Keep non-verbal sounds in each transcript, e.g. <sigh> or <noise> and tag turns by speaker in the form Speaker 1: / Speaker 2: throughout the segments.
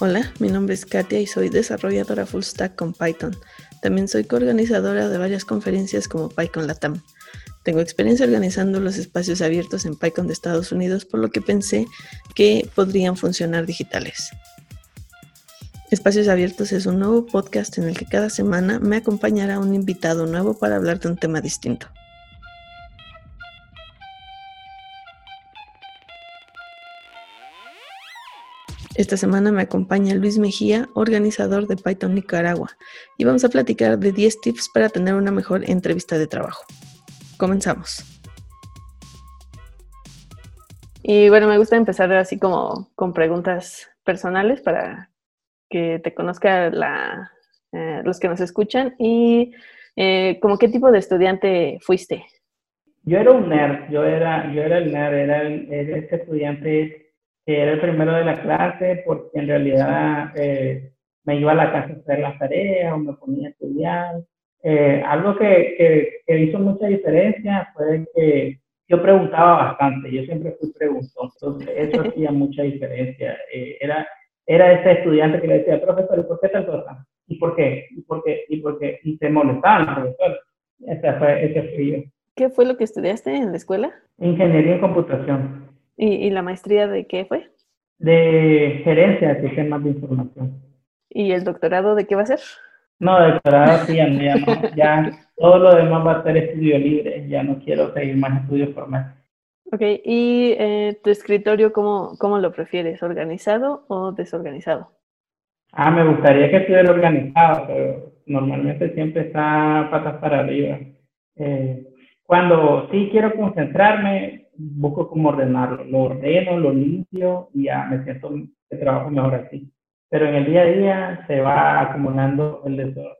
Speaker 1: Hola, mi nombre es Katia y soy desarrolladora full stack con Python. También soy coorganizadora de varias conferencias como PyCon Latam. Tengo experiencia organizando los espacios abiertos en PyCon de Estados Unidos, por lo que pensé que podrían funcionar digitales. Espacios Abiertos es un nuevo podcast en el que cada semana me acompañará un invitado nuevo para hablar de un tema distinto. Esta semana me acompaña Luis Mejía, organizador de Python Nicaragua, y vamos a platicar de 10 tips para tener una mejor entrevista de trabajo. Comenzamos. Y bueno, me gusta empezar así como con preguntas personales para que te conozca eh, los que nos escuchan y eh, como qué tipo de estudiante fuiste.
Speaker 2: Yo era un nerd, yo era, yo era el nerd, era, el, era ese estudiante era el primero de la clase porque en realidad eh, me iba a la casa a hacer las tareas o me ponía a estudiar. Eh, algo que, que, hizo mucha diferencia fue que yo preguntaba bastante, yo siempre fui preguntón, entonces eso <laughs> hacía mucha diferencia. Eh, era, era ese estudiante que le decía, profesor, ¿y por qué tal cosa? ¿Y por qué? ¿Y por qué? ¿Y por qué? Y se molestaba profesor. Ese fue, ese fui yo.
Speaker 1: ¿Qué fue lo que estudiaste en la escuela?
Speaker 2: Ingeniería en computación.
Speaker 1: ¿Y, la maestría de qué fue?
Speaker 2: De gerencia de sistemas de información.
Speaker 1: ¿Y el doctorado de qué va a ser?
Speaker 2: No, doctorado sí, ya, no, ya todo lo demás va a ser estudio libre, ya no quiero seguir más estudios formales.
Speaker 1: Ok, ¿y eh, tu escritorio cómo, cómo lo prefieres, organizado o desorganizado?
Speaker 2: Ah, me gustaría que estuviera organizado, pero normalmente siempre está patas para arriba. Eh, cuando sí quiero concentrarme, busco cómo ordenarlo. Lo ordeno, lo limpio y ya me siento que trabajo mejor así. Pero en el día a día se va acumulando el desorden.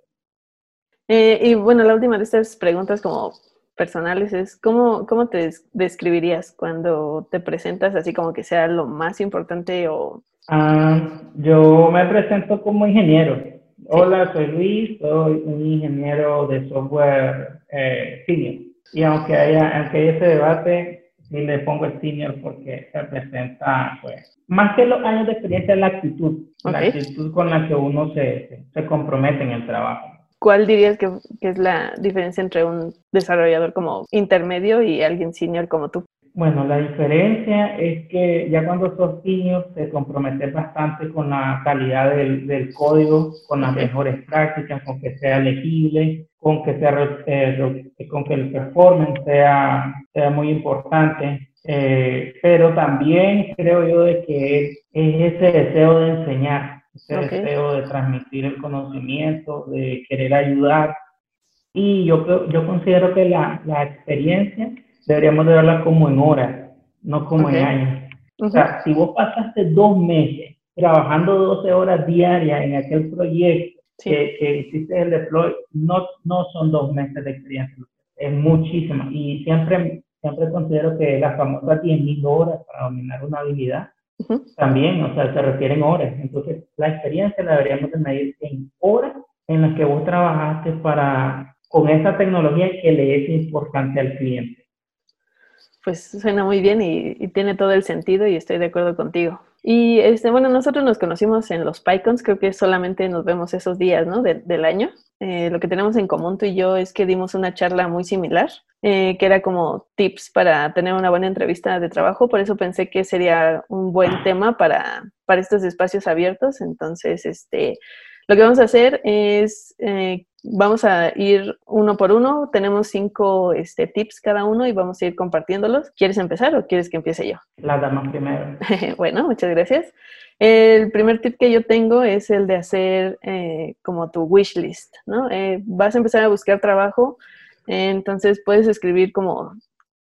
Speaker 1: Eh, y bueno, la última de estas preguntas como personales es, ¿cómo, ¿cómo te describirías cuando te presentas así como que sea lo más importante o...?
Speaker 2: Ah, yo me presento como ingeniero. Hola, soy Luis, soy un ingeniero de software eh, senior. Y aunque haya, aunque haya ese debate, y le pongo el senior porque representa, pues, más que los años de experiencia, la actitud, la actitud con la que uno se, se compromete en el trabajo.
Speaker 1: ¿Cuál dirías que, que, es la diferencia entre un desarrollador como intermedio y alguien senior como tú?
Speaker 2: Bueno, la diferencia es que ya cuando sos senior te comprometes bastante con la calidad del, del código, con las mejores prácticas, con que sea legible, con que, sea, eh, con que el performance sea, sea muy importante, eh, pero también creo yo de que es, ese deseo de enseñar, ese deseo de transmitir el conocimiento, de querer ayudar. Y yo, yo considero que la, la experiencia deberíamos de verla como en horas, no como en años. O sea, si vos pasaste dos meses trabajando 12 horas diarias en aquel proyecto, que, que, hiciste el deploy, no, no son dos meses de experiencia, es muchísima. Y siempre, siempre considero que las famosas 10.000 horas para dominar una habilidad, también, o sea, se refieren horas. Entonces, la experiencia la deberíamos de medir en horas en las que vos trabajaste para, con esa tecnología que le es importante al cliente.
Speaker 1: Pues suena muy bien y, tiene todo el sentido y estoy de acuerdo contigo. Y este, bueno, nosotros nos conocimos en los PyCons, creo que solamente nos vemos esos días, ¿no? del año. Eh, lo que tenemos en común tú y yo es que dimos una charla muy similar, eh, que era como tips para tener una buena entrevista de trabajo, por eso pensé que sería un buen tema para, para estos espacios abiertos. Entonces, este, lo que vamos a hacer es eh, vamos a ir uno por uno. Tenemos cinco este, tips cada uno y vamos a ir compartiéndolos. ¿Quieres empezar o quieres que empiece yo?
Speaker 2: La dama primero. <laughs>
Speaker 1: bueno, muchas gracias. El primer tip que yo tengo es el de hacer eh, como tu wish list, ¿no? Eh, vas a empezar a buscar trabajo, entonces puedes escribir como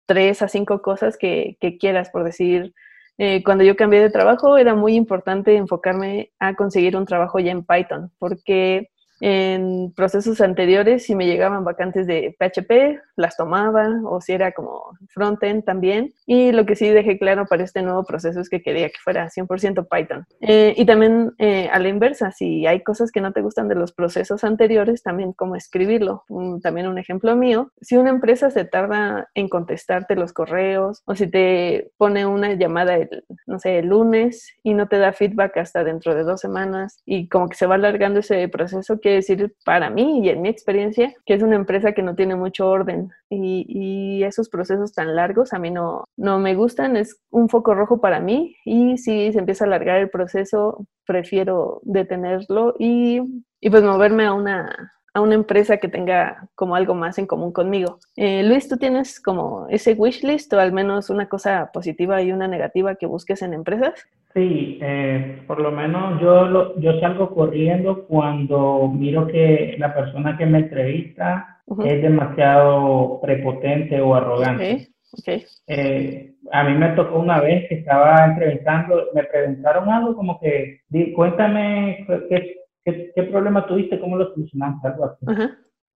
Speaker 1: tres a cinco cosas que, que quieras, por decir, eh, cuando yo cambié de trabajo era muy importante enfocarme a conseguir un trabajo ya en Python, porque en procesos anteriores, si me llegaban vacantes de PHP, las tomaba, o si era como frontend también. Y lo que sí dejé claro para este nuevo proceso es que quería que fuera 100% Python. Eh, y también eh, a la inversa, si hay cosas que no te gustan de los procesos anteriores, también cómo escribirlo. también un ejemplo mío, si una empresa se tarda en contestarte los correos o si te pone una llamada el, no sé, el lunes y no te da feedback hasta dentro de dos semanas y como que se va alargando ese proceso, decir para mí y en mi experiencia que es una empresa que no tiene mucho orden y, y esos procesos tan largos a mí no, no me gustan, es un foco rojo para mí y si se empieza a alargar el proceso, prefiero detenerlo y, y pues moverme a una a una empresa que tenga como algo más en común conmigo. Eh, Luis, ¿tú tienes como ese wish list o al menos una cosa positiva y una negativa que busques en empresas?
Speaker 2: Sí, eh, por lo menos yo, yo salgo corriendo cuando miro que la persona que me entrevista es demasiado prepotente o arrogante. Okay. Eh, a mí me tocó una vez que estaba entrevistando, me preguntaron algo como que, cuéntame qué, ¿Qué, problema tuviste? ¿Cómo lo solucionaste? Algo así.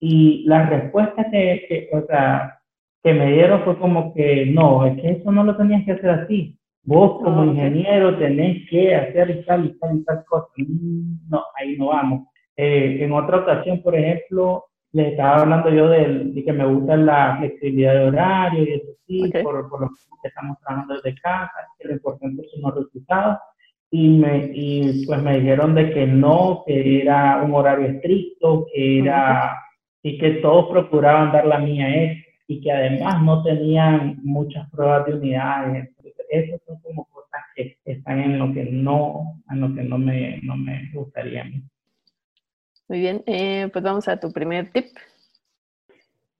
Speaker 2: Y la respuesta que, o sea, que me dieron fue como que no, es que eso no lo tenías que hacer así. Vos como ingeniero tenés que hacer y tal y tal y tal cosa. No, ahí no vamos. Eh, en otra ocasión, por ejemplo, les estaba hablando yo de, que me gusta la flexibilidad de horario y eso sí, por, por lo que estamos trabajando desde casa, que lo importante son los resultados y, me, y pues me dijeron de que no, que era un horario estricto, que era, y que todos procuraban dar la mía es, y que además no tenían muchas pruebas de unidades. Esas son como cosas que están en lo que no, en lo que no me, no me gustaría a mí.
Speaker 1: Muy bien, eh, pues vamos a tu primer tip.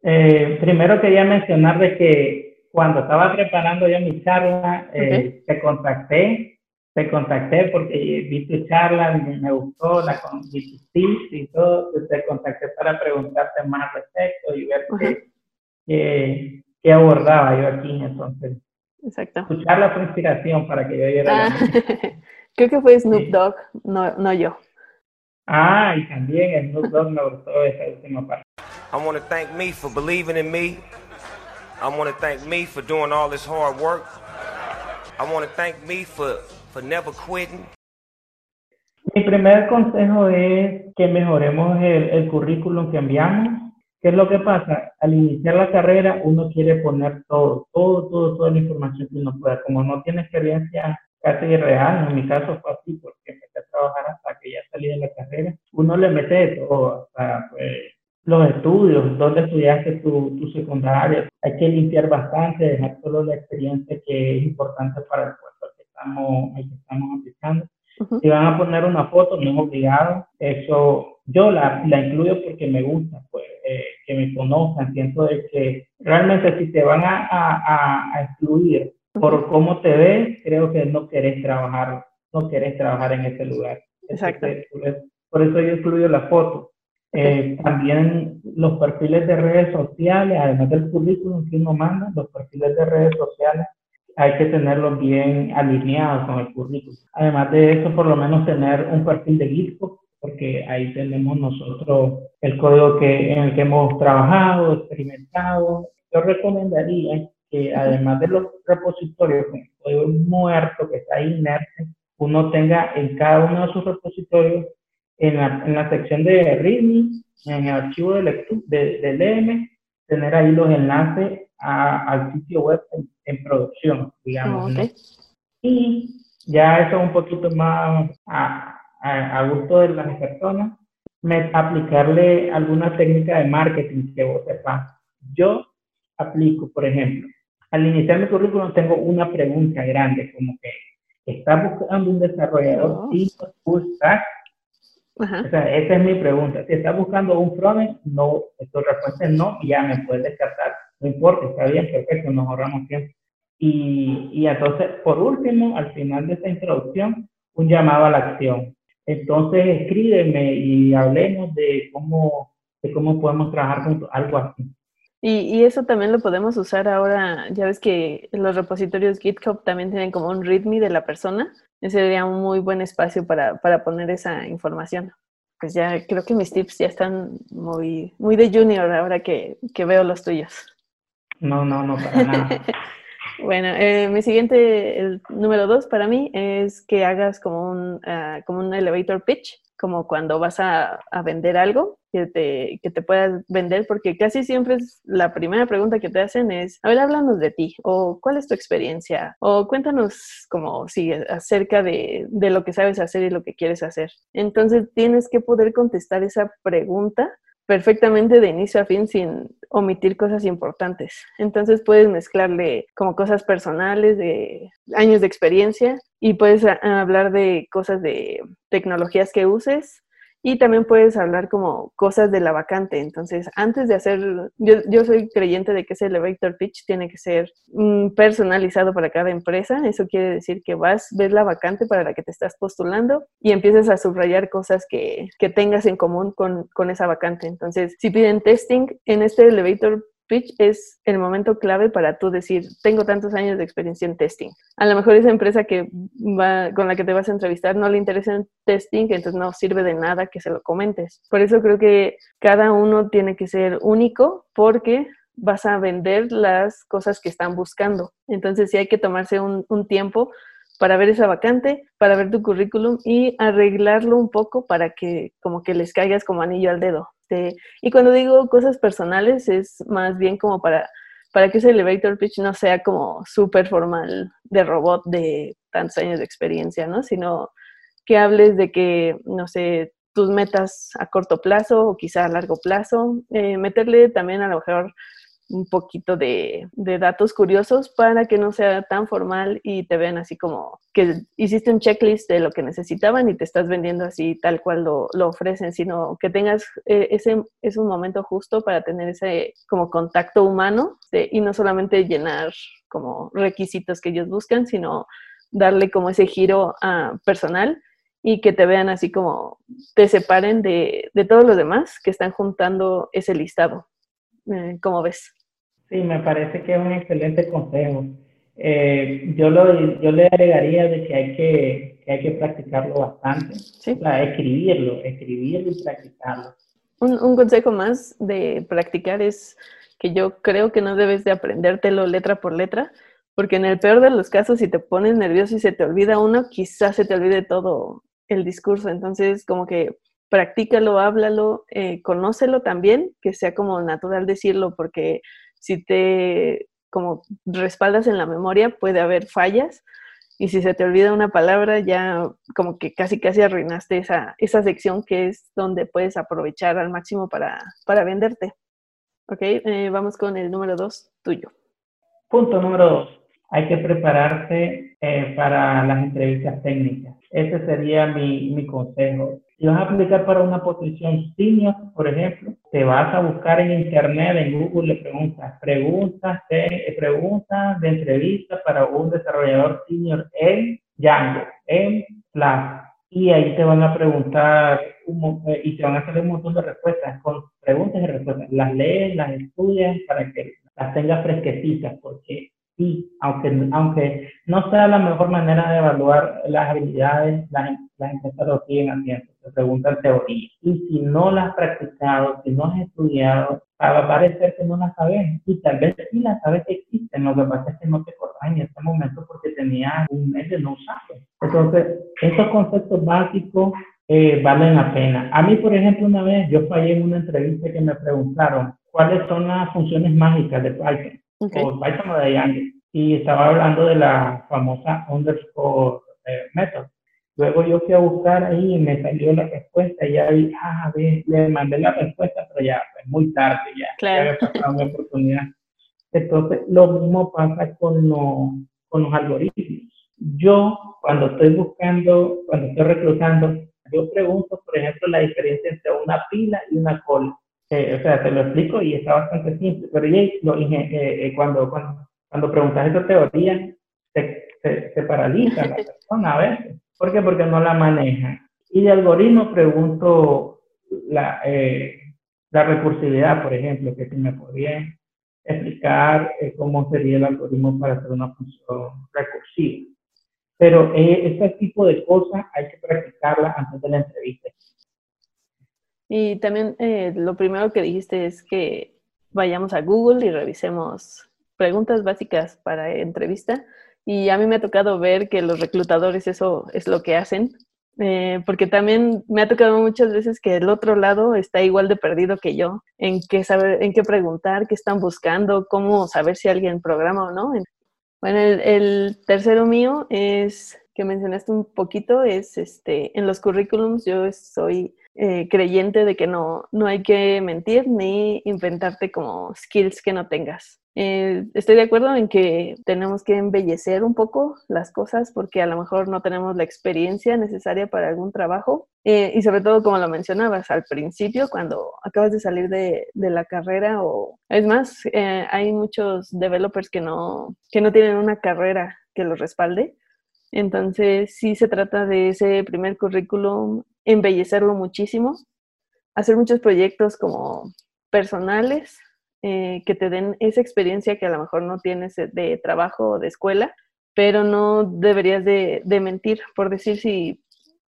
Speaker 2: Eh, primero quería mencionar de que cuando estaba preparando ya mi charla, eh, te contacté te contacté porque vi tu charla, me, gustó, la, vi tus tips y todo, te contacté para preguntarte más al respecto y ver qué, qué, abordaba yo aquí, entonces.
Speaker 1: Exacto.
Speaker 2: Escuchar la inspiración para que yo diera
Speaker 1: ah, <laughs> Creo que fue Snoop Dogg, no, no yo.
Speaker 2: Ah, y también Snoop Dogg me gustó esa última parte.
Speaker 3: I want to thank me for believing in me. I want to thank me for doing all this hard work. I want to thank me for
Speaker 2: mi primer consejo es que mejoremos el, el currículum que enviamos. ¿Qué es lo que pasa? Al iniciar la carrera, uno quiere poner todo, todo, todo, toda la información que uno pueda. Como no tiene experiencia casi real, en mi caso fue así, porque empecé a trabajar hasta que ya salí de la carrera, uno le mete todo, hasta pues, los estudios, dónde estudiaste tu, tu secundaria. Hay que limpiar bastante, dejar solo la experiencia que es importante para el pueblo estamos, que estamos aplicando. Si van a poner una foto, no es obligado. Eso yo la, la incluyo porque me gusta, pues, eh, que me conozcan. Siento de que realmente si te van a, a, a excluir por cómo te ves, creo que no querés trabajar, no querés trabajar en ese lugar.
Speaker 1: Exacto.
Speaker 2: por eso yo incluyo la foto. Eh, también los perfiles de redes sociales, además del currículum que uno manda, los perfiles de redes sociales hay que tenerlos bien alineados con el currículum. Además de eso, por lo menos tener un perfil de GitHub, porque ahí tenemos nosotros el código que, en el que hemos trabajado, experimentado. Yo recomendaría que además de los repositorios con el código muerto que está inerte, uno tenga en cada uno de sus repositorios, en la, en la sección de README, en el archivo de, lectura, de, de LM, tener ahí los enlaces al sitio web en, producción, digamos. Y ya eso un poquito más a, a, gusto de las personas, me, aplicarle alguna técnica de marketing que vos sepas. Yo aplico, por ejemplo, al iniciar mi currículum tengo una pregunta grande, como que, ¿estás buscando un desarrollador tipo full stack? O sea, esa es mi pregunta. Si estás buscando un frontend, no, tu respuesta es no, y ya me puedes descartar no importa, está bien, perfecto, nos ahorramos tiempo. Y, y entonces, por último, al final de esta introducción, un llamado a la acción. Entonces, escríbeme y hablemos de cómo, de cómo podemos trabajar juntos, algo así.
Speaker 1: Y, y, eso también lo podemos usar ahora, ya ves que los repositorios GitHub también tienen como un README de la persona. Ese sería un muy buen espacio para, para poner esa información. Pues ya creo que mis tips ya están muy, muy de junior ahora que, que veo los tuyos.
Speaker 2: No, no, no, para nada. <laughs>
Speaker 1: bueno, eh, mi siguiente, el número dos para mí es que hagas como un, ah, como un elevator pitch como cuando vas a, vender algo, que te, que te puedas vender, porque casi siempre es la primera pregunta que te hacen es, a ver, háblanos de ti, o cuál es tu experiencia, o cuéntanos como, sí, acerca de, de lo que sabes hacer y lo que quieres hacer. Entonces tienes que poder contestar esa pregunta perfectamente de inicio a fin sin omitir cosas importantes. Entonces puedes mezclarle como cosas personales, de años de experiencia y puedes hablar de cosas de tecnologías que uses y también puedes hablar como cosas de la vacante. Entonces, antes de hacer, yo, yo soy creyente de que ese elevator pitch tiene que ser mm, personalizado para cada empresa. Eso quiere decir que vas, ves la vacante para la que te estás postulando y empiezas a subrayar cosas que, que tengas en común con, con esa vacante. Entonces, si piden testing, en este elevator es el momento clave para tú decir, tengo tantos años de experiencia en testing. A lo mejor esa empresa que va, con la que te vas a entrevistar no le interesa en testing, entonces no sirve de nada que se lo comentes. Por eso creo que cada uno tiene que ser único porque vas a vender las cosas que están buscando. Entonces sí hay que tomarse un, un tiempo para ver esa vacante, para ver tu currículum y arreglarlo un poco para que como que les caigas como anillo al dedo. Este, y cuando digo cosas personales es más bien como para, para que ese elevator pitch no sea como súper formal de robot de tantos años de experiencia, ¿no? Sino que hables de que, no sé, tus metas a corto plazo o quizá a largo plazo, eh, meterle también a lo mejor un poquito de, datos curiosos para que no sea tan formal y te vean así como que hiciste un checklist de lo que necesitaban y te estás vendiendo así tal cual lo, ofrecen, sino que tengas eh, ese es un momento justo para tener ese como contacto humano y no solamente llenar como requisitos que ellos buscan, sino darle como ese giro a personal y que te vean así como te separen de, de todos los demás que están juntando ese listado. Eh, ¿Cómo ves?
Speaker 2: Sí, me parece que es un excelente consejo. Eh, yo, lo, yo le agregaría de que hay que, que hay que practicarlo bastante. Sí. escribirlo, escribirlo y practicarlo.
Speaker 1: Un, un, consejo más de practicar es que yo creo que no debes de aprendértelo letra por letra, porque en el peor de los casos, si te pones nervioso y se te olvida uno, quizás se te olvide todo el discurso. Entonces, como que practícalo, háblalo, eh, conócelo también, que sea como natural decirlo, porque si te como respaldas en la memoria, puede haber fallas. Y si se te olvida una palabra, ya como que casi casi arruinaste esa, esa sección que es donde puedes aprovechar al máximo para, para venderte. Ok, eh, vamos con el número dos, tuyo.
Speaker 2: Punto número dos. Hay que prepararse eh, para las entrevistas técnicas. Ese sería mi, mi consejo. Si vas a aplicar para una posición senior, por ejemplo, te vas a buscar en internet, en Google, le preguntas, preguntas de, preguntas de entrevista para un desarrollador senior en Django, en Flash. Y ahí te van a preguntar eh, y te van a hacer un montón de respuestas con preguntas y respuestas. Las lees, las estudias para que las tengas fresquecitas, porque sí, aunque, aunque no sea la mejor manera de evaluar las habilidades, las, las empresas lo siguen haciendo te preguntan teoría. Y si no la has practicado, si no has estudiado, va a parecer que no la sabes. Y tal vez sí la sabes que existen. Lo que pasa es que no te acordás en este momento porque tenías un mes de no usarlo. Entonces, estos conceptos básicos eh, valen la pena. A mí, por ejemplo, una vez yo fallé en una entrevista que me preguntaron cuáles son las funciones mágicas de Python, o Python o de Django. Y estaba hablando de la famosa underscore eh, method. Luego yo fui a buscar ahí y me salió la respuesta y ya vi, ah, le mandé la respuesta, pero ya fue muy tarde, ya, claro. ya había pasado mi oportunidad. Entonces, lo mismo pasa con, con los algoritmos. Yo, cuando estoy buscando, cuando estoy reclutando, yo pregunto, por ejemplo, la diferencia entre una pila y una cola. Eh, o sea, te lo explico y está bastante simple, pero lo, eh, eh, cuando, cuando, cuando preguntas esa teoría, se, se, se paraliza la <laughs> persona a veces. ¿Por qué? Porque no la maneja. Y de algoritmo pregunto la, eh, la recursividad, por ejemplo, que si me podría explicar eh, cómo sería el algoritmo para hacer una función recursiva. Pero eh, ese tipo de cosas hay que practicarla antes de la entrevista.
Speaker 1: Y también lo primero que dijiste es que vayamos a Google y revisemos preguntas básicas para entrevista. Y a mí me ha tocado ver que los reclutadores eso es lo que hacen. eh, porque también me ha tocado muchas veces que el otro lado está igual de perdido que yo, en qué saber, en qué preguntar, qué están buscando, cómo saber si alguien programa o no. Bueno, el, tercero mío es que mencionaste un poquito, es este, en los currículums yo soy eh, creyente de que no, no hay que mentir ni inventarte como skills que no tengas. Eh, estoy de acuerdo en que tenemos que embellecer un poco las cosas porque a lo mejor no tenemos la experiencia necesaria para algún trabajo. Eh, y sobre todo como lo mencionabas al principio cuando acabas de salir de, de la carrera o es más eh, hay muchos developers que no que no tienen una carrera que los respalde. Entonces sí se trata de ese primer currículum embellecerlo muchísimo hacer muchos proyectos como personales eh, que te den esa experiencia que a lo mejor no tienes de trabajo o de escuela, pero no deberías de, mentir por decir si,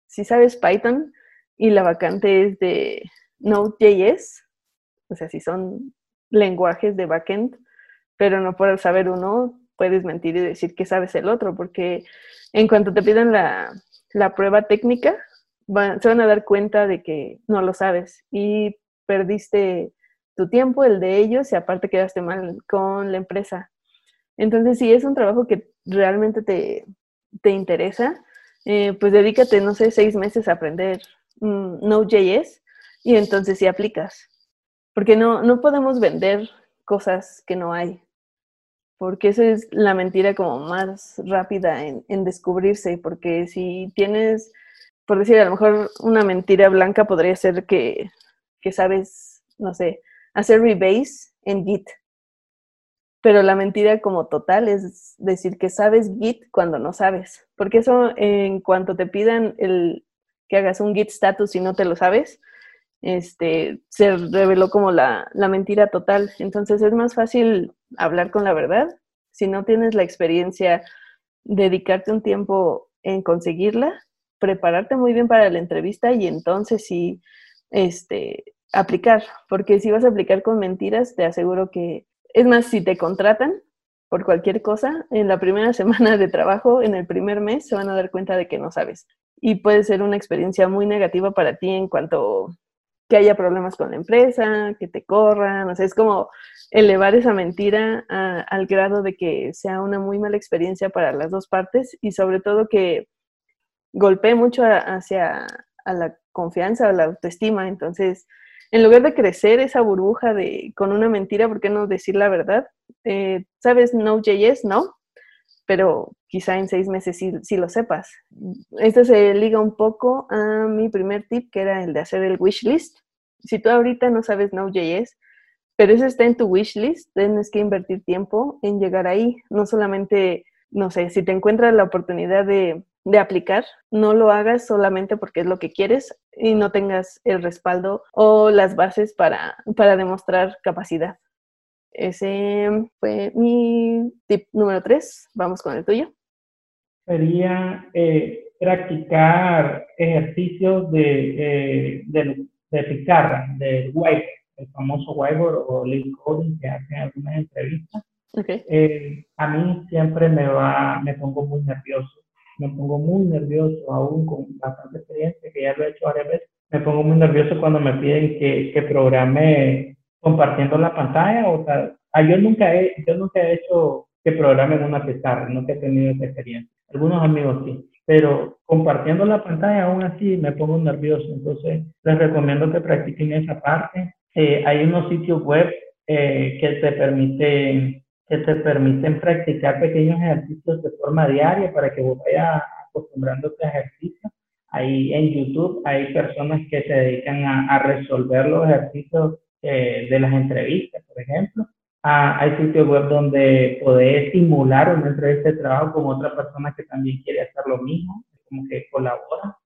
Speaker 1: si sabes Python y la vacante es de Node.js, o sea, si son lenguajes de backend, pero no por saber uno, puedes mentir y decir que sabes el otro, porque en cuanto te pidan la, la prueba técnica, se van a dar cuenta de que no lo sabes y perdiste tu tiempo, el de ellos, y aparte quedaste mal con la empresa. Entonces, si es un trabajo que realmente te, te interesa, eh, pues dedícate, no sé, seis meses a aprender mm, Node.js y entonces sí aplicas. Porque no, no podemos vender cosas que no hay. Porque esa es la mentira como más rápida en, en descubrirse. Porque si tienes, por decir, a lo mejor una mentira blanca podría ser que, que sabes, no sé, hacer rebase en Git. Pero la mentira como total es decir que sabes Git cuando no sabes. Porque eso en cuanto te pidan el que hagas un Git status y no te lo sabes, este, se reveló como la, la mentira total. Entonces es más fácil hablar con la verdad. Si no tienes la experiencia, dedicarte un tiempo en conseguirla, prepararte muy bien para la entrevista y entonces sí, este, aplicar, porque si vas a aplicar con mentiras, te aseguro que, es más, si te contratan por cualquier cosa, en la primera <laughs> semana de trabajo, en el primer mes, se van a dar cuenta de que no sabes. Y puede ser una experiencia muy negativa para ti en cuanto que haya problemas con la empresa, que te corran, o sea, es como elevar esa mentira al grado de que sea una muy mala experiencia para las dos partes y sobre todo que golpee mucho hacia a la confianza o la autoestima. Entonces, en lugar de crecer esa burbuja de con una mentira, ¿por qué no decir la verdad? Eh, ¿Sabes Node.js? No, pero quizá en seis meses sí, lo sepas. Esto se liga un poco a mi primer tip, que era el de hacer el wish list. Si tú ahorita no sabes Node.js, pero eso está en tu wish list, tienes que invertir tiempo en llegar ahí, no solamente, no sé, si te encuentras la oportunidad de de aplicar, no lo hagas solamente porque es lo que quieres y no tengas el respaldo o las bases para, para demostrar capacidad. Ese fue mi tip número tres. Vamos con el tuyo.
Speaker 2: Sería eh, practicar ejercicios de, eh, de, de pizarra, del white, el famoso whiteboard o lead coding que hacen algunas entrevistas. Eh, a mí siempre me va, me pongo muy nervioso me pongo muy nervioso, aún con bastante experiencia, que ya lo he hecho varias veces, me pongo muy nervioso cuando me piden que, que programe compartiendo la pantalla, o sea, ah, yo nunca he, yo nunca he hecho que programe en una pizarra, nunca he tenido esa experiencia. Algunos amigos sí, pero compartiendo la pantalla aún así me pongo nervioso, entonces les recomiendo que practiquen esa parte. Eh, hay unos sitios web eh, que te permiten que te permiten practicar pequeños ejercicios de forma diaria para que vos vayas acostumbrándote a ejercicios. Ahí en YouTube hay personas que se dedican a, resolver los ejercicios eh, de las entrevistas, por ejemplo. Ah, hay sitios web donde podés simular una entrevista de trabajo con otra persona que también quiere hacer lo mismo, como que colabora.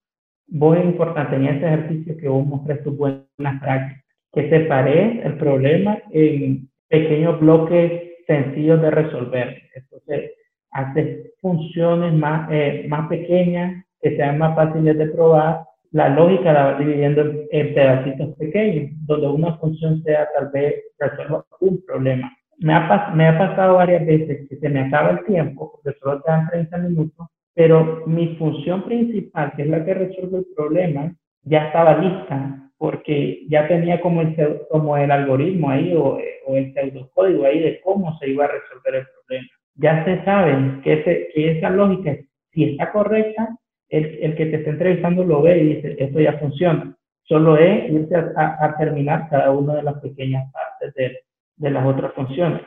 Speaker 2: Vos es importante en este ejercicio que vos mostres tus buenas prácticas, que separes el problema en pequeños bloques sencillos de resolver. Entonces, hace funciones más, eh, más pequeñas, que sean más fáciles de probar. La lógica la va dividiendo en, pedacitos pequeños, donde una función sea tal vez resuelva un problema. Me ha, me ha pasado varias veces que se me acaba el tiempo, porque solo te dan 30 minutos, pero mi función principal, que es la que resuelve el problema, ya estaba lista porque ya tenía como el, como el algoritmo ahí o, o el pseudocódigo ahí de cómo se iba a resolver el problema. Ya se sabe que, que esa lógica, si está correcta, el, el, que te está entrevistando lo ve y dice, esto ya funciona. Solo es irse a, terminar cada una de las pequeñas partes de, de, las otras funciones.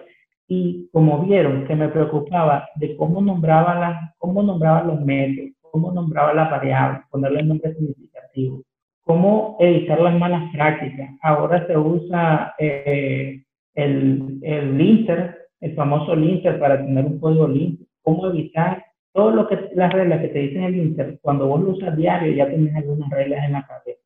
Speaker 2: Y como vieron que me preocupaba de cómo nombraba, las, cómo nombraba los métodos, cómo nombraba las variables, ponerle nombre significativo, cómo evitar las malas prácticas. Ahora se usa eh, el, el linter, el famoso linter para tener un código linter. Cómo evitar todo lo que las reglas que te dicen el linter, cuando vos lo usas diario ya tienes algunas reglas en la cabeza.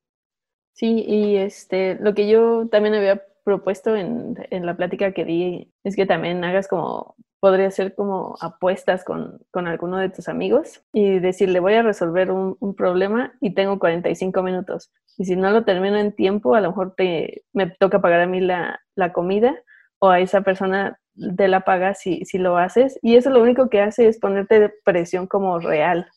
Speaker 1: Sí, y este, lo que yo también había propuesto en, en la plática que di es que también hagas como podría ser como apuestas con, con, alguno de tus amigos y decirle voy a resolver un, un, problema y tengo 45 minutos. Y si no lo termino en tiempo, a lo mejor te, me toca pagar a mí la, la comida o a esa persona te la paga si, si lo haces. Y eso lo único que hace es ponerte presión como real.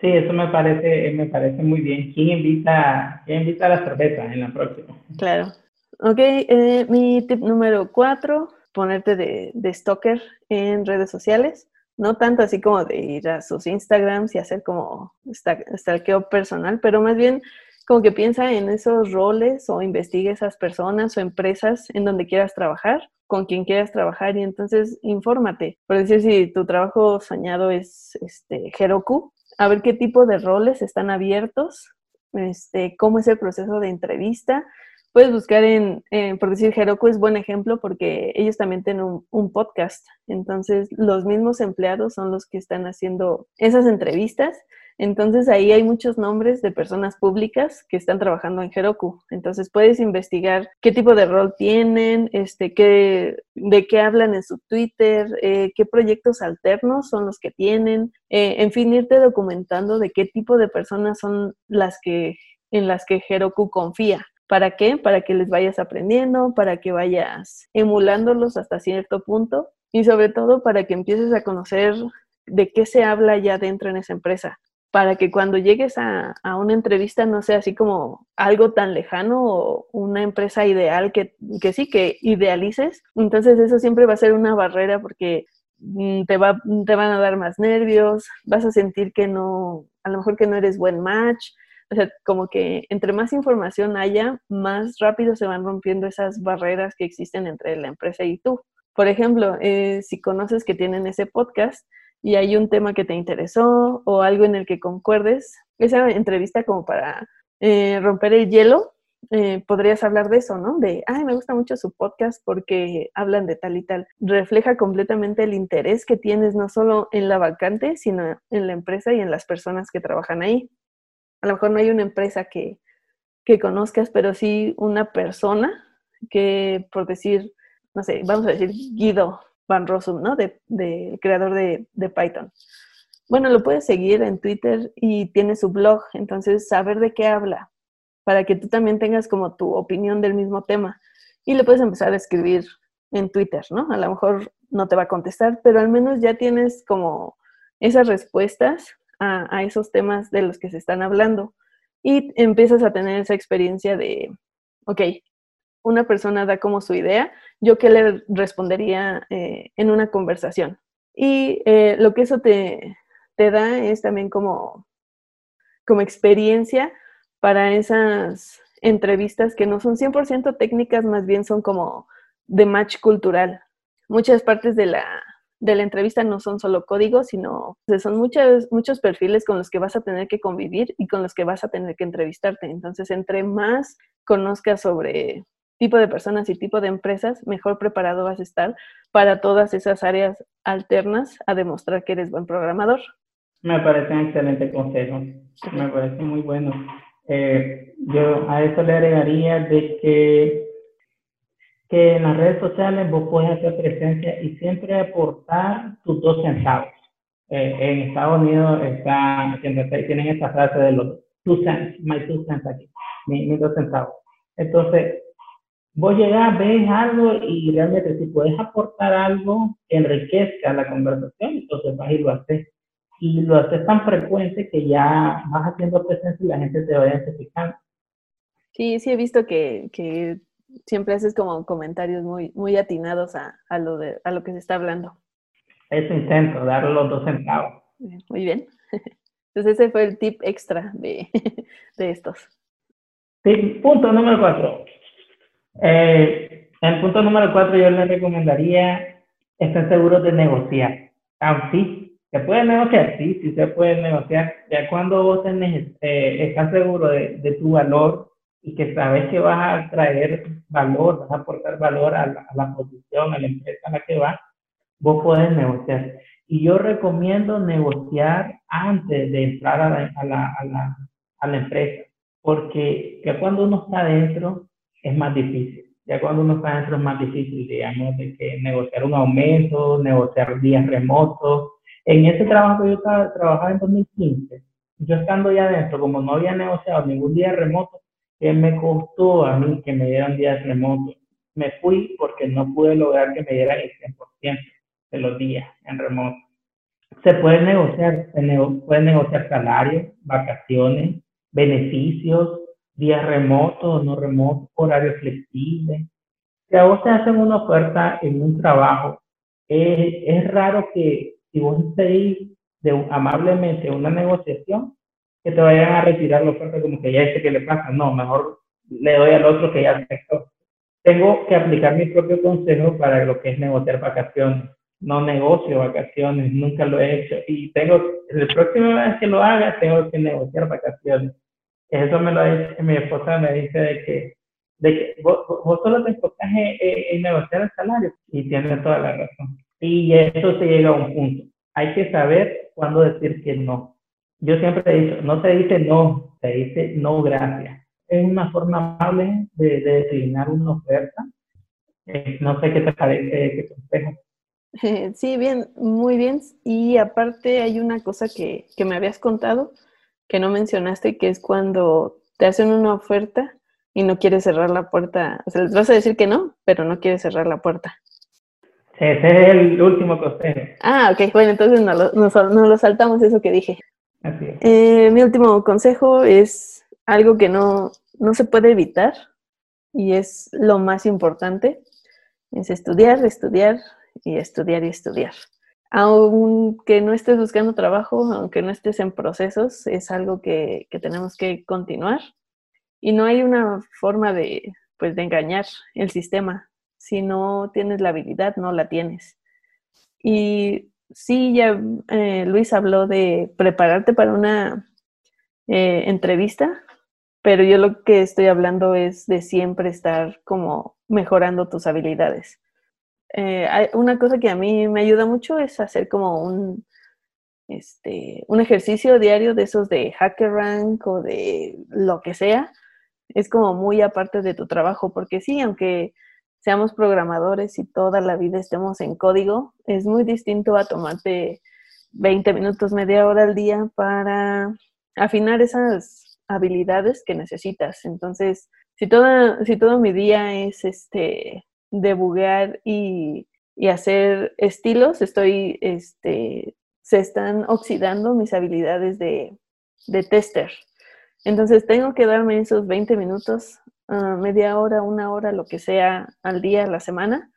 Speaker 2: Sí, eso me parece, me parece muy bien. ¿Quién invita, quién invita a la cerveza en la próxima?
Speaker 1: Claro. Ok, eh, mi tip número cuatro ponerte de, stalker en redes sociales, no tanto así como de ir a sus Instagrams y hacer como stalkeo personal, pero más bien como que piensa en esos roles o investigue esas personas o empresas en donde quieras trabajar, con quien quieras trabajar y entonces infórmate. Por decir, si tu trabajo soñado es este, Heroku, a ver qué tipo de roles están abiertos, este, cómo es el proceso de entrevista, puedes buscar en, por decir, Heroku es buen ejemplo porque ellos también tienen un, podcast. Entonces, los mismos empleados son los que están haciendo esas entrevistas. Entonces, ahí hay muchos nombres de personas públicas que están trabajando en Heroku. Entonces, puedes investigar qué tipo de rol tienen, este, qué, de qué hablan en su Twitter, eh, qué proyectos alternos son los que tienen. Eh, en fin, irte documentando de qué tipo de personas son las que en las que Heroku confía. ¿Para qué? Para que les vayas aprendiendo, para que vayas emulándolos hasta cierto punto y sobre todo para que empieces a conocer de qué se habla ya dentro en esa empresa, para que cuando llegues a, una entrevista no sea así como algo tan lejano o una empresa ideal que, que sí, que idealices. Entonces eso siempre va a ser una barrera porque mm, te, va, te van a dar más nervios, vas a sentir que no, a lo mejor que no eres buen match, o sea, como que entre más información haya, más rápido se van rompiendo esas barreras que existen entre la empresa y tú. Por ejemplo, eh, si conoces que tienen ese podcast y hay un tema que te interesó o algo en el que concuerdes, esa entrevista como para eh, romper el hielo, eh, podrías hablar de eso, ¿no? De, ay, me gusta mucho su podcast porque hablan de tal y tal. Refleja completamente el interés que tienes no solo en la vacante, sino en la empresa y en las personas que trabajan ahí a lo mejor no hay una empresa que, conozcas, pero sí una persona que, por decir, no sé, vamos a decir Guido Van Rossum, ¿no? De, creador de, de, Python. Bueno, lo puedes seguir en Twitter y tiene su blog, entonces saber de qué habla, para que tú también tengas como tu opinión del mismo tema. Y le puedes empezar a escribir en Twitter, ¿no? A lo mejor no te va a contestar, pero al menos ya tienes como esas respuestas a, esos temas de los que se están hablando. Y empiezas a tener esa experiencia de, ok, una persona da como su idea, yo qué le respondería eh, en una conversación. Y eh, lo que eso te, te, da es también como, como experiencia para esas entrevistas que no son 100% técnicas, más bien son como de match cultural. Muchas partes de la, de la entrevista no son solo códigos, sino son muchos, muchos perfiles con los que vas a tener que convivir y con los que vas a tener que entrevistarte. Entonces, entre más conozcas sobre tipo de personas y tipo de empresas, mejor preparado vas a estar para todas esas áreas alternas a demostrar que eres buen programador.
Speaker 2: Me parece un excelente consejo, me parece muy bueno. Eh, yo a eso le agregaría de que que en las redes sociales vos puedes hacer presencia y siempre aportar tus dos centavos. Eh, en Estados Unidos está, tienen esta frase de los two cents, my two cents aquí, mis dos centavos. Entonces, vos llegás, ves algo y realmente si puedes aportar algo que enriquezca la conversación, entonces vas y lo haces. y lo haces tan frecuente que ya vas haciendo presencia y la gente te va identificando.
Speaker 1: Sí, sí he visto que, que siempre haces como comentarios muy, muy atinados a, a, lo de, a lo que se está hablando.
Speaker 2: Eso intento, darle los dos centavos.
Speaker 1: Muy bien. <laughs> Entonces ese fue el tip extra de, <laughs> de estos.
Speaker 2: Sí, punto número cuatro. Eh, el punto número cuatro yo les recomendaría estar seguros de negociar. Ah, sí, se puede negociar, sí, sí se puede negociar. Ya cuando vos tenés, eh, estás seguro de, de, tu valor y que sabes que vas a traer valor, vas a aportar valor a la, a la posición, a la empresa a la que vas, vos podés negociar. Y yo recomiendo negociar antes de entrar a la, a la, a la, a la empresa, porque ya cuando uno está adentro es más difícil. Ya cuando uno está adentro es más difícil, digamos, de que negociar un aumento, negociar días remotos. En ese trabajo yo estaba, trabajaba en 2015, yo estando ya adentro, como no había negociado ningún día remoto, que me costó a mí que me dieran días remotos. Me fui porque no pude lograr que me dieran el 100% de los días en remoto. Se puede negociar, se puede negociar salarios, vacaciones, beneficios, días remotos no remotos, horario flexible. Si a vos te hacen una oferta en un trabajo, es, es raro que si vos pedís de, amablemente una negociación, que te vayan a retirar la oferta como que ya dice que le pasa. No, mejor le doy al otro que ya aceptó. Tengo que aplicar mi propio consejo para lo que es negociar vacaciones no negocio vacaciones, nunca lo he hecho. Y tengo, la próxima vez que lo haga, tengo que negociar vacaciones. Eso me lo dice, mi esposa me dice de que, de que vos, solo te enfocas en, negociar el salario. Y tiene toda la razón. Y eso se llega a un punto. Hay que saber cuándo decir que no. Yo siempre he dicho, no se dice no, se dice no gracias. Es una forma amable de, de designar una oferta. Eh, no sé qué te parece, qué consejo. <laughs>
Speaker 1: Sí, bien, muy bien. Y aparte hay una cosa que, que, me habías contado que no mencionaste, que es cuando te hacen una oferta y no quieres cerrar la puerta. O sea, les vas a decir que no, pero no quieres cerrar la puerta.
Speaker 2: Ese es el último consejo.
Speaker 1: Ah, ok. Bueno, entonces no lo, no, lo saltamos eso que dije. Eh, mi último consejo es algo que no, no se puede evitar y es lo más importante. Es estudiar, estudiar, y estudiar y estudiar. Aunque no estés buscando trabajo, aunque no estés en procesos, es algo que, que tenemos que continuar. Y no hay una forma de, pues, de engañar el sistema. Si no tienes la habilidad, no la tienes. Y sí, ya eh, Luis habló de prepararte para una eh, entrevista, pero yo lo que estoy hablando es de siempre estar como mejorando tus habilidades. Eh, una cosa que a mí me ayuda mucho es hacer como un, este, un ejercicio diario de esos de hacker rank o de lo que sea. Es como muy aparte de tu trabajo, porque sí, aunque seamos programadores y toda la vida estemos en código, es muy distinto a tomarte 20 minutos, media hora al día para afinar esas habilidades que necesitas. Entonces, si, toda, si todo mi día es este debuguear y, y hacer estilos, estoy, este, se están oxidando mis habilidades de, de tester. Entonces tengo que darme esos 20 minutos, uh, media hora, una hora, lo que sea al día, a la semana,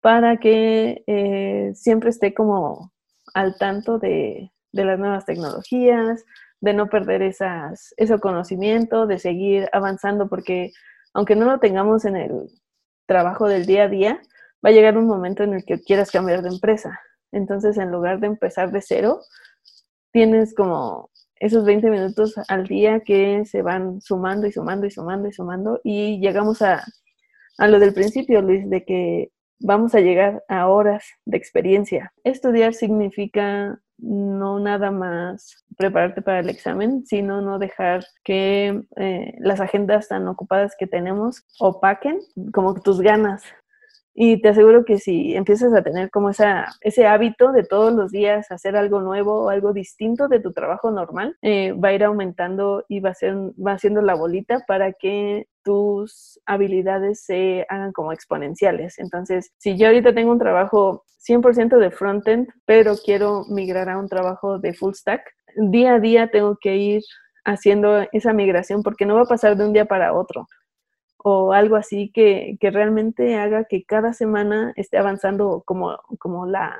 Speaker 1: para que eh, siempre esté como al tanto de, de, las nuevas tecnologías, de no perder esas, ese conocimiento, de seguir avanzando, porque aunque no lo tengamos en el, trabajo del día a día, va a llegar un momento en el que quieras cambiar de empresa. Entonces, en lugar de empezar de cero, tienes como esos 20 minutos al día que se van sumando y sumando y sumando y sumando y llegamos a, a lo del principio, Luis, de que vamos a llegar a horas de experiencia. Estudiar significa no nada más prepararte para el examen, sino no dejar que eh, las agendas tan ocupadas que tenemos opaquen como tus ganas Y te aseguro que si empiezas a tener como esa, ese hábito de todos los días hacer algo nuevo o algo distinto de tu trabajo normal, eh, va a ir aumentando y va, a ser, va haciendo la bolita para que tus habilidades se hagan como exponenciales. Entonces, si yo ahorita tengo un trabajo 100% de frontend, pero quiero migrar a un trabajo de full stack, día a día tengo que ir haciendo esa migración porque no va a pasar de un día para otro o algo así que, realmente haga que cada semana esté avanzando como, como la,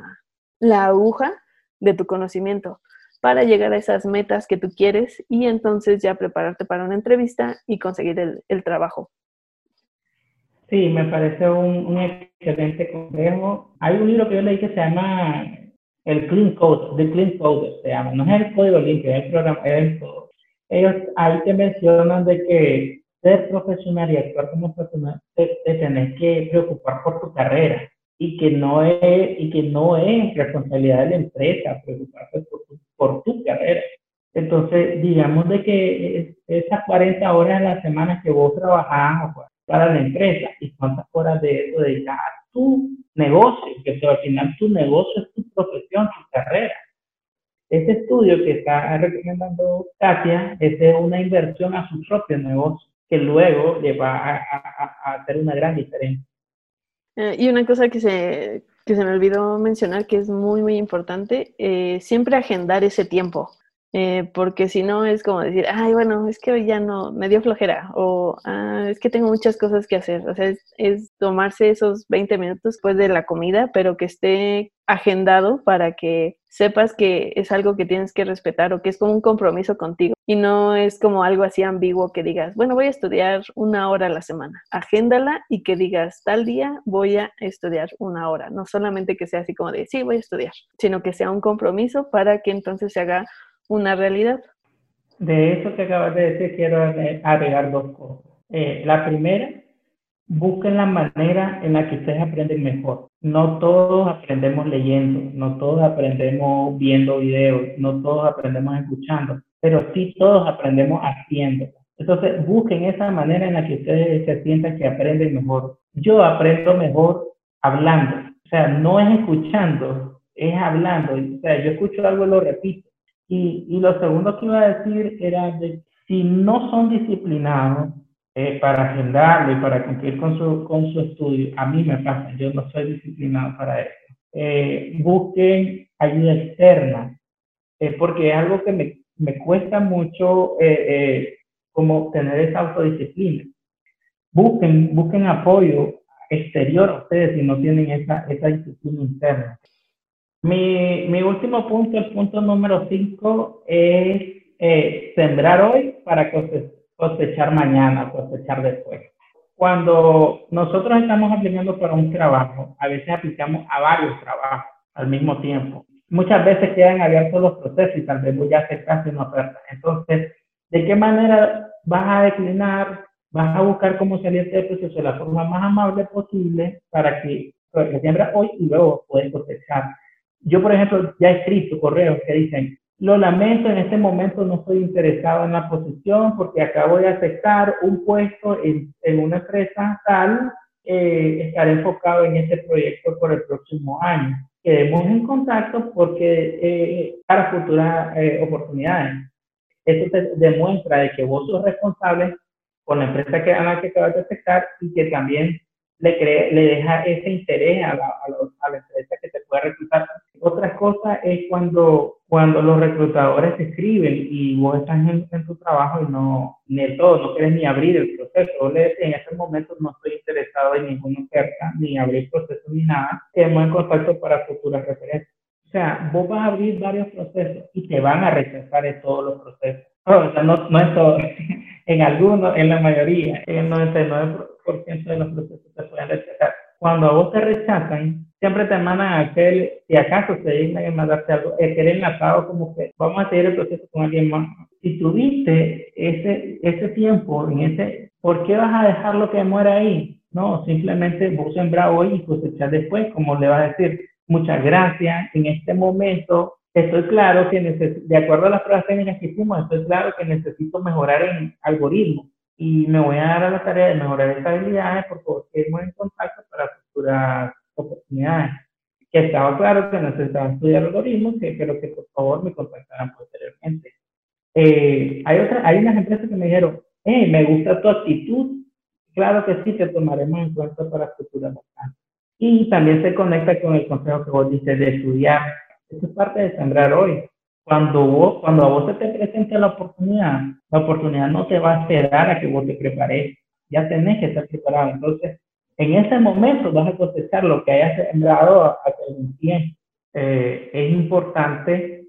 Speaker 1: aguja de tu conocimiento para llegar a esas metas que tú quieres y entonces ya prepararte para una entrevista y conseguir el, trabajo.
Speaker 2: Sí, me parece un, excelente consejo. Hay un libro que yo leí que se llama el Clean Code, The Clean Code se llama. No es el código limpio, es el programa, es el Ellos ahí te mencionan de que ser profesional y actuar como profesional, te, tenés que preocupar por tu carrera y que no es, y que no es responsabilidad de la empresa preocuparse por tu, por carrera. Entonces, digamos de que esas 40 horas a la semana que vos trabajás para la empresa y cuántas horas de eso dedicas a tu negocio, que al final tu negocio es tu profesión, tu carrera. Este estudio que está recomendando Katia es una inversión a su propio negocio que luego le va a, hacer una gran diferencia.
Speaker 1: Eh, y una cosa que se, que se me olvidó mencionar que es muy, muy importante, eh, siempre agendar ese tiempo. Eh, porque si no es como decir, ay, bueno, es que hoy ya no, me dio flojera, o ah, es que tengo muchas cosas que hacer. O sea, es, tomarse esos 20 minutos después de la comida, pero que esté agendado para que sepas que es algo que tienes que respetar o que es como un compromiso contigo y no es como algo así ambiguo que digas, bueno, voy a estudiar una hora a la semana. Agéndala y que digas, tal día voy a estudiar una hora. No solamente que sea así como de, sí, voy a estudiar, sino que sea un compromiso para que entonces se haga una realidad.
Speaker 2: De eso que acabas de decir, quiero agregar dos cosas. Eh, la primera, busquen la manera en la que ustedes aprenden mejor. No todos aprendemos leyendo, no todos aprendemos viendo videos, no todos aprendemos escuchando, pero sí todos aprendemos haciendo. Entonces, busquen esa manera en la que ustedes se sientan que aprenden mejor. Yo aprendo mejor hablando, o sea, no es escuchando, es hablando. O sea, yo escucho algo y lo repito. Y, y lo segundo que iba a decir era de si no son disciplinados eh, para agendarlo y para cumplir con su, con su estudio, a mí me pasa, yo no soy disciplinado para eso. Eh, busquen ayuda externa, eh, porque es algo que me, me cuesta mucho como tener esa autodisciplina. Busquen, busquen apoyo exterior a ustedes si no tienen esa, esa disciplina interna. Mi, mi último punto, el punto número 5, es eh, sembrar hoy para cosechar mañana, cosechar después. Cuando nosotros estamos aplicando para un trabajo, a veces aplicamos a varios trabajos al mismo tiempo. Muchas veces quedan abiertos los procesos y tal vez voy a aceptar una oferta. Entonces, ¿de qué manera vas a declinar? Vas a buscar cómo salir de este proceso de la forma más amable posible para que, que siembra hoy y luego puedes cosechar yo, por ejemplo, ya he escrito correos que dicen, lo lamento, en este momento no estoy interesado en la posición porque acabo de aceptar un puesto en, en una empresa tal, eh, estaré enfocado en este proyecto por el próximo año. Quedemos en contacto porque eh, para futuras eh, oportunidades. Eso te demuestra de que vos sos responsable con la empresa que, a la que acabas de aceptar y que también le, le deja ese interés a la, a, la empresa que te puede reclutar. Otra cosa es cuando, cuando los reclutadores te escriben y vos estás en, tu trabajo y no, ni todo, no quieres ni abrir el proceso. Vos le en este momento no estoy interesado en ninguna oferta, ni abrir proceso ni nada. Quedemos en contacto para futuras referencias. O sea, vos vas a abrir varios procesos y te van a rechazar en todos los procesos. O sea, no, no en todos, <laughs> en algunos, en la mayoría, en el 99% de los procesos te pueden rechazar. Cuando a vos te rechazan, siempre te mandan aquel, si acaso se dignan en mandarte algo, aquel enlazado como que vamos a seguir el proceso con alguien más. Si tuviste ese, ese tiempo, en ese, ¿por qué vas a dejar lo que muera ahí? No, simplemente vos sembrar hoy y cosechar después, como le vas a decir, muchas gracias, en este momento estoy claro que de acuerdo a las pruebas técnicas que hicimos, estoy claro que necesito mejorar en algoritmos y me voy a dar a la tarea de mejorar estas habilidades porque estemos en contacto para futuras oportunidades. Que estaba claro que necesitaba estudiar algoritmos, que quiero que por favor me contactaran posteriormente. Eh, hay, otra, hay unas empresas que me dijeron, hey, me gusta tu actitud, claro que sí, te tomaremos en cuenta para futuras vacantes. Y también se conecta con el consejo que vos dices de estudiar. Es parte de sembrar hoy. Cuando, vos, cuando a vos se te presenta la oportunidad, la oportunidad no te va a esperar a que vos te prepares. Ya tenés que estar preparado. Entonces, en ese momento vas a cosechar lo que hayas sembrado a, un tiempo. Eh, es importante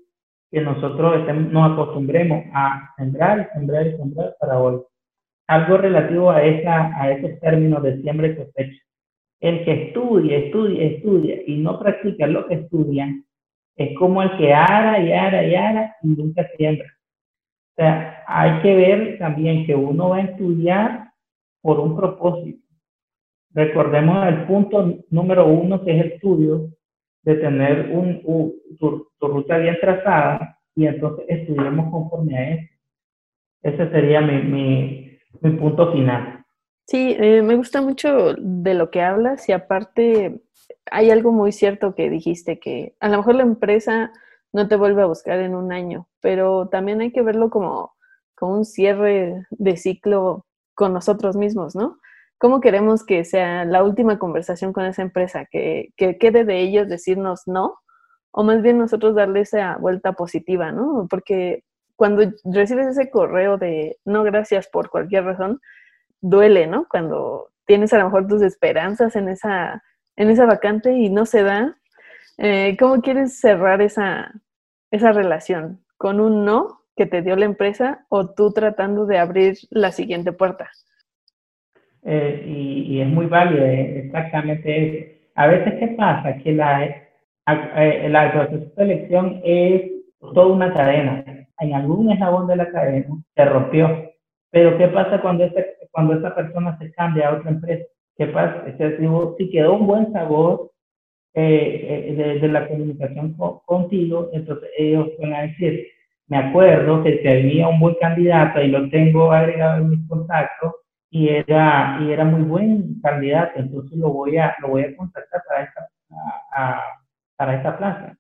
Speaker 2: que nosotros nos acostumbremos a sembrar y sembrar y sembrar para hoy. Algo relativo a, esa, a esos términos de siembra y cosecha. El que estudia, estudia, estudia y no practica lo que estudian, es como el que ara y ara y ara y nunca siembra. O sea, hay que ver también que uno va a estudiar por un propósito. Recordemos el punto número uno, que es el estudio, de tener un, tu, ruta bien trazada y entonces estudiemos conforme a eso. Ese sería mi, mi, mi punto final.
Speaker 1: Sí, eh, me gusta mucho de lo que hablas y aparte hay algo muy cierto que dijiste, que a lo mejor la empresa no te vuelve a buscar en un año, pero también hay que verlo como, como un cierre de ciclo con nosotros mismos, ¿no? ¿Cómo queremos que sea la última conversación con esa empresa? ¿Que, que quede de ellos decirnos no? O más bien nosotros darle esa vuelta positiva, ¿no? Porque cuando recibes ese correo de no gracias por cualquier razón, duele, ¿no? Cuando tienes a lo mejor tus esperanzas en esa en esa vacante y no se da, eh, ¿cómo quieres cerrar esa, esa relación? ¿Con un no que te dio la empresa o tú tratando de abrir la siguiente puerta?
Speaker 2: Eh, y, es muy válido, eh, exactamente A veces, ¿qué pasa? Que la, el proceso de selección es toda una cadena. En algún eslabón de la cadena se rompió. Pero ¿qué pasa cuando, este, cuando esa persona se cambia a otra empresa? ¿Qué pasa? Si quedó un buen sabor eh, eh, de, la comunicación contigo, entonces ellos van a decir, me acuerdo que tenía un buen candidato y lo tengo agregado en mis contactos y era, y era muy buen candidato, entonces lo voy a, lo voy a contactar para esta, para esta plaza.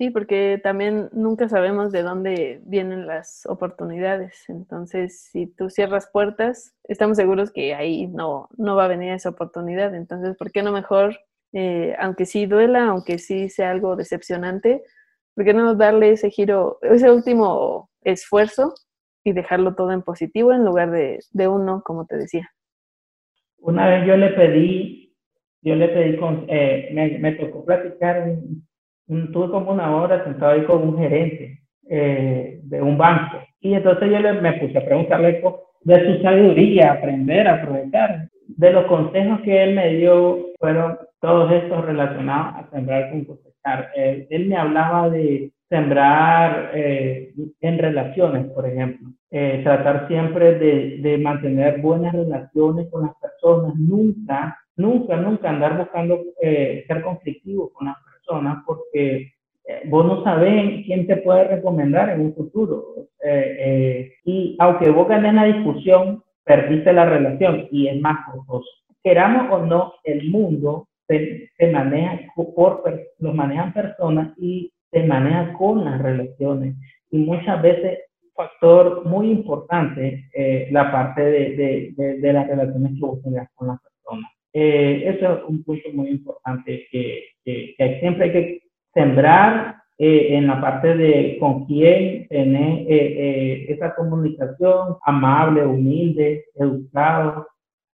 Speaker 1: Sí, porque también nunca sabemos de dónde vienen las oportunidades. Entonces, si tú cierras puertas, estamos seguros que ahí no, no va a venir esa oportunidad. Entonces, ¿por qué no mejor, eh, aunque sí duela, aunque sí sea algo decepcionante, ¿por qué no darle ese giro, ese último esfuerzo y dejarlo todo en positivo en lugar de, de uno, como te decía?
Speaker 2: Una vez yo le pedí, yo le pedí, con, eh, me, me tocó platicar un tuve como una hora sentado ahí con un gerente eh, de un banco. Y entonces yo le, me puse a preguntarle de su sabiduría, aprender, aprovechar. De los consejos que él me dio fueron todos estos relacionados a sembrar con cosechar. él me hablaba de sembrar eh, en relaciones, por ejemplo. Eh, tratar siempre de, de, mantener buenas relaciones con las personas, nunca, nunca, nunca andar buscando ser conflictivo con las personas porque eh, vos no sabés quién te puede recomendar en un futuro. Eh, eh, y aunque vos ganes la discusión, perdiste la relación y es más costoso. Queramos o no, el mundo se, maneja por, lo manejan personas y se maneja con las relaciones. Y muchas veces factor muy importante la parte de, de, de, las relaciones que vos tengas con las personas. Eh, eso es un punto muy importante que, que, siempre hay que sembrar eh, en la parte de con quién tener eh, esa comunicación amable, humilde, educado.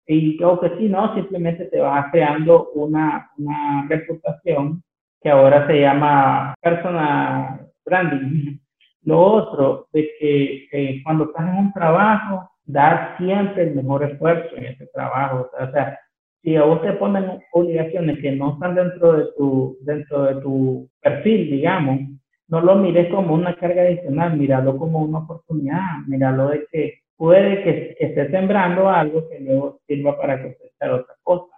Speaker 2: Y creo que si no, simplemente te vas creando una, una reputación que ahora se llama personal branding. Lo otro, de que cuando estás en un trabajo, dar siempre el mejor esfuerzo en ese trabajo. O sea, si a vos te ponen obligaciones que no están dentro de tu, dentro de tu perfil, digamos, no lo mires como una carga adicional, míralo como una oportunidad, míralo de que puede que esté sembrando algo que luego sirva para cosechar otra cosa.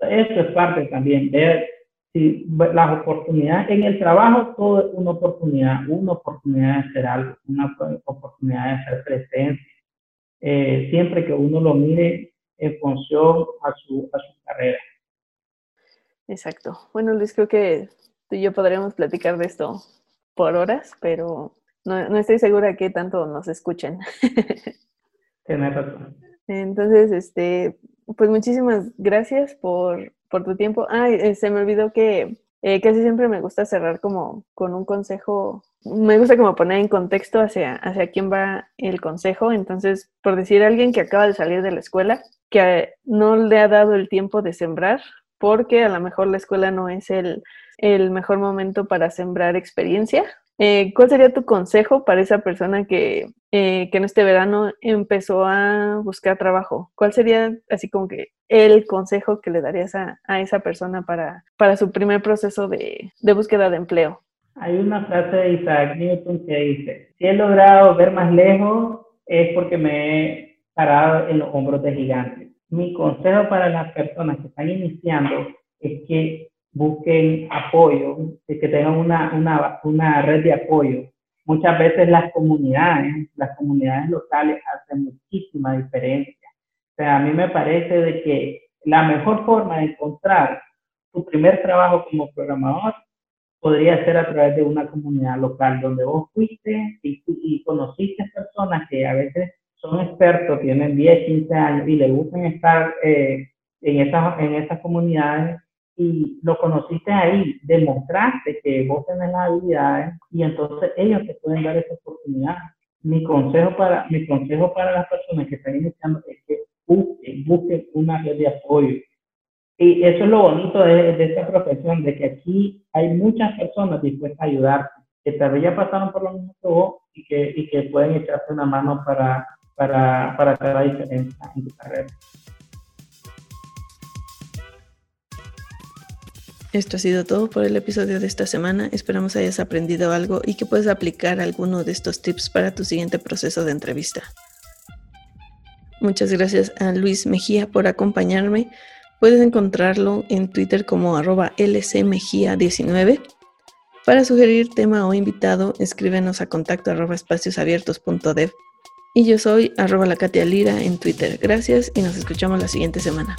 Speaker 2: Eso es parte también, ver si las oportunidades en el trabajo, todo es una oportunidad, una oportunidad de hacer algo, una oportunidad de hacer presencia. Eh, siempre que uno lo mire en función a su, a su carrera.
Speaker 1: Exacto. Bueno, Luis, creo que tú y yo podríamos platicar de esto por horas, pero no, no estoy segura que tanto nos escuchen. <laughs>
Speaker 2: Tienes razón.
Speaker 1: Entonces, este, pues muchísimas gracias por, por tu tiempo. Ay, eh, se me olvidó que eh, casi siempre me gusta cerrar como con un consejo. Me gusta como poner en contexto hacia, hacia quién va el consejo. Entonces, por decir a alguien que acaba de salir de la escuela, que no le ha dado el tiempo de sembrar, porque a lo mejor la escuela no es el, el mejor momento para sembrar experiencia, eh, ¿Cuál sería tu consejo para esa persona que, eh, que en este verano empezó a buscar trabajo? ¿Cuál sería así como que el consejo que le darías a, a esa persona para, para su primer proceso de, de, búsqueda de empleo?
Speaker 2: Hay una frase de Isaac Newton que dice, si he logrado ver más lejos es porque me he parado en los hombros de gigantes. Mi consejo para las personas que están iniciando es que busquen apoyo, que tengan una, una, una red de apoyo. Muchas veces las comunidades, las comunidades locales hacen muchísima diferencia. O sea, a mí me parece de que la mejor forma de encontrar tu primer trabajo como programador podría ser a través de una comunidad local donde vos fuiste y, y conociste personas que a veces son expertos, tienen 10, 15 años y les gustan estar eh, en, esas, en esas comunidades y lo conociste ahí, demostraste que vos tenés las habilidades y entonces ellos te pueden dar esa oportunidad. Mi consejo para, mi consejo para las personas que están iniciando es que busquen, busquen una red de apoyo. Y eso es lo bonito de, de esta profesión, de que aquí hay muchas personas dispuestas a ayudarte, que tal ya pasaron por lo mismo que vos y que, y que pueden echarte una mano para, para, para hacer la diferencia en tu carrera.
Speaker 1: Esto ha sido todo por el episodio de esta semana. Esperamos hayas aprendido algo y que puedas aplicar alguno de estos tips para tu siguiente proceso de entrevista. Muchas gracias a Luis Mejía por acompañarme. Puedes encontrarlo en Twitter como arroba lcmejía19. Para sugerir tema o invitado, escríbenos a contacto arroba espaciosabiertos.dev. Y yo soy arroba la Katia Lira en Twitter. Gracias y nos escuchamos la siguiente semana.